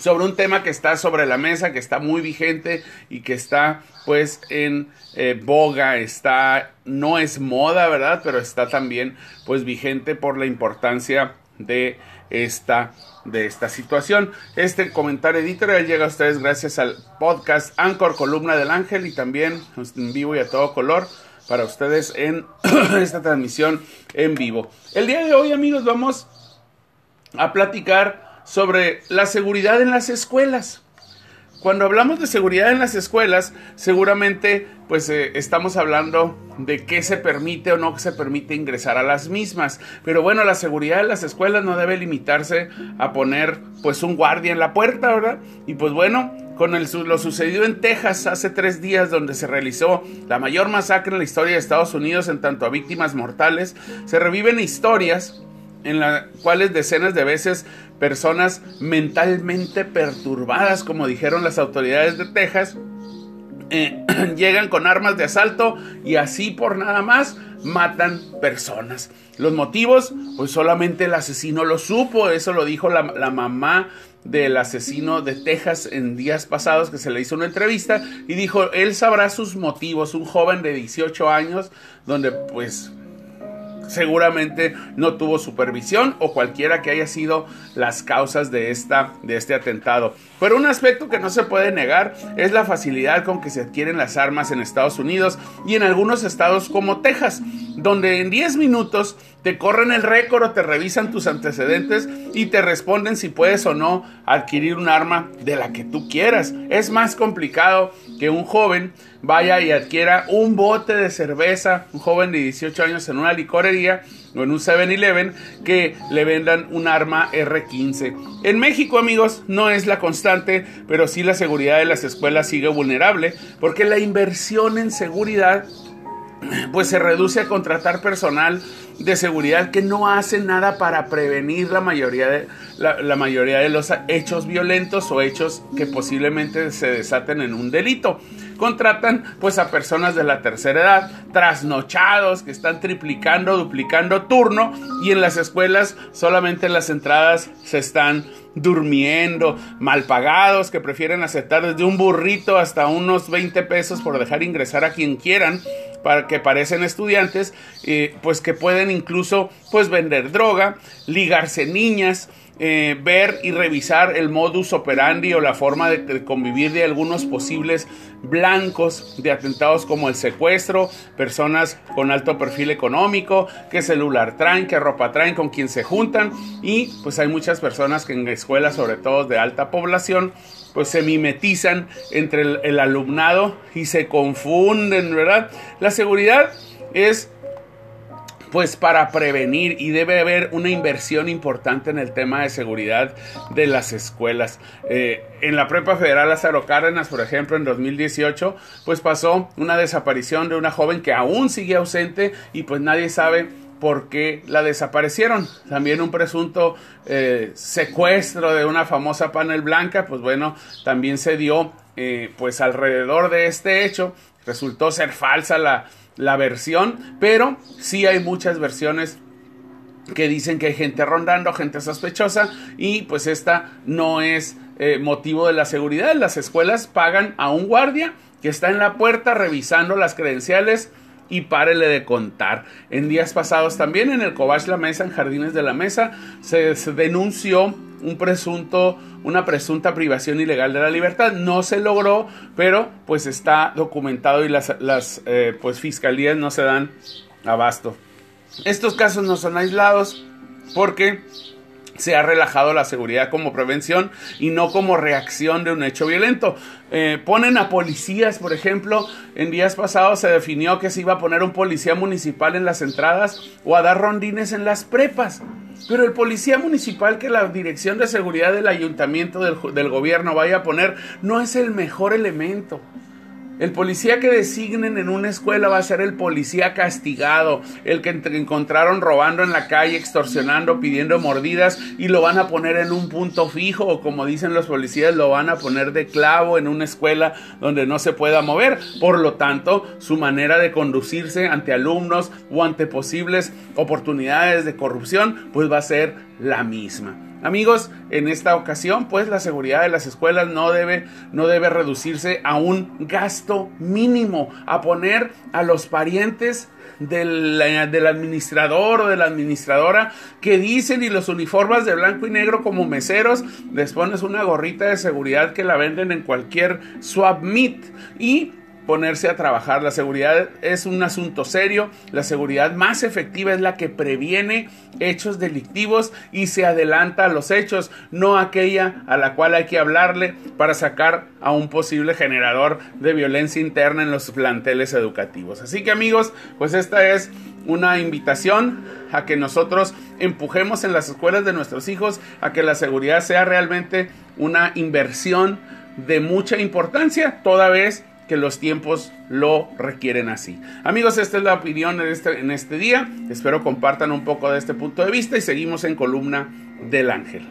sobre un tema que está sobre la mesa, que está muy vigente y que está pues en eh, boga, está, no es moda, ¿verdad? Pero está también pues vigente por la importancia de esta, de esta situación. Este comentario editorial llega a ustedes gracias al podcast Anchor Columna del Ángel y también en vivo y a todo color para ustedes en esta transmisión en vivo. El día de hoy amigos vamos a platicar sobre la seguridad en las escuelas. Cuando hablamos de seguridad en las escuelas, seguramente pues eh, estamos hablando de qué se permite o no se permite ingresar a las mismas. Pero bueno, la seguridad en las escuelas no debe limitarse a poner pues un guardia en la puerta, ¿verdad? Y pues bueno, con el, lo sucedido en Texas hace tres días, donde se realizó la mayor masacre en la historia de Estados Unidos en tanto a víctimas mortales, se reviven historias en las cuales decenas de veces personas mentalmente perturbadas, como dijeron las autoridades de Texas, eh, llegan con armas de asalto y así por nada más matan personas. Los motivos, pues solamente el asesino lo supo, eso lo dijo la, la mamá del asesino de Texas en días pasados que se le hizo una entrevista y dijo, él sabrá sus motivos, un joven de 18 años donde pues seguramente no tuvo supervisión o cualquiera que haya sido las causas de, esta, de este atentado. Pero un aspecto que no se puede negar es la facilidad con que se adquieren las armas en Estados Unidos y en algunos estados como Texas, donde en 10 minutos te corren el récord o te revisan tus antecedentes y te responden si puedes o no adquirir un arma de la que tú quieras. Es más complicado que un joven vaya y adquiera un bote de cerveza, un joven de 18 años en una licorería o en un 7-Eleven que le vendan un arma R15. En México, amigos, no es la constante, pero sí la seguridad de las escuelas sigue vulnerable porque la inversión en seguridad pues se reduce a contratar personal de seguridad que no hace nada para prevenir la mayoría de, la, mayoría de los hechos violentos o hechos que posiblemente se desaten en un delito. Contratan pues a personas de la tercera edad, trasnochados, que están triplicando, duplicando turno y en las escuelas solamente las entradas se están durmiendo, mal pagados, que prefieren aceptar desde un burrito hasta unos 20 pesos por dejar ingresar a quien quieran para que parecen estudiantes, eh, pues que pueden incluso pues vender droga, ligarse niñas, eh, ver y revisar el modus operandi o la forma de, convivir de algunos posibles blancos de atentados como el secuestro, personas con alto perfil económico, qué celular traen, qué ropa traen, con quién se juntan y pues hay muchas personas que en escuelas, sobre todo de alta población, pues se mimetizan entre el alumnado y se confunden, ¿verdad? La seguridad es pues para prevenir y debe haber una inversión importante en el tema de seguridad de las escuelas. Eh, en la Prepa Federal Lázaro Cárdenas, por ejemplo, en 2018, pues pasó una desaparición de una joven que aún sigue ausente y pues nadie sabe por qué la desaparecieron. También un presunto eh, secuestro de una famosa panel blanca, pues bueno, también se dio eh, pues alrededor de este hecho. Resultó ser falsa la, la versión, pero sí hay muchas versiones que dicen que hay gente rondando, gente sospechosa y pues esta no es eh, motivo de la seguridad. Las escuelas pagan a un guardia que está en la puerta revisando las credenciales y párele de contar. En días pasados también en el Cobach La Mesa, en Jardines de la Mesa, se, denunció un presunto, una presunta privación ilegal de la libertad. No se logró, pero pues está documentado y las, las eh, pues fiscalías no se dan abasto. Estos casos no son aislados porque se ha relajado la seguridad como prevención y no como reacción de un hecho violento. Eh, ponen a policías, por ejemplo, en días pasados se definió que se iba a poner un policía municipal en las entradas o a dar rondines en las prepas. Pero el policía municipal que la dirección de seguridad del ayuntamiento del, del gobierno vaya a poner no es el mejor elemento. El policía que designen en una escuela va a ser el policía castigado, el que encontraron robando en la calle, extorsionando, pidiendo mordidas y lo van a poner en un punto fijo o como dicen los policías, lo van a poner de clavo en una escuela donde no se pueda mover. Por lo tanto, su manera de conducirse ante alumnos o ante posibles oportunidades de corrupción, pues va a ser la misma. Amigos, en esta ocasión, pues la seguridad de las escuelas no debe, no debe reducirse a un gasto mínimo, a poner a los parientes del, del, administrador o de la administradora que dicen y los uniformes de blanco y negro como meseros, les pones una gorrita de seguridad que la venden en cualquier swap meet. Y ponerse a trabajar. La seguridad es un asunto serio. La seguridad más efectiva es la que previene hechos delictivos y se adelanta a los hechos, no aquella a la cual hay que hablarle para sacar a un posible generador de violencia interna en los planteles educativos. Así que amigos, pues esta es una invitación a que nosotros empujemos en las escuelas de nuestros hijos a que la seguridad sea realmente una inversión de mucha importancia, toda vez que los tiempos lo requieren así. Amigos, esta es la opinión este, en este día. Espero compartan un poco de este punto de vista y seguimos en columna del ángel.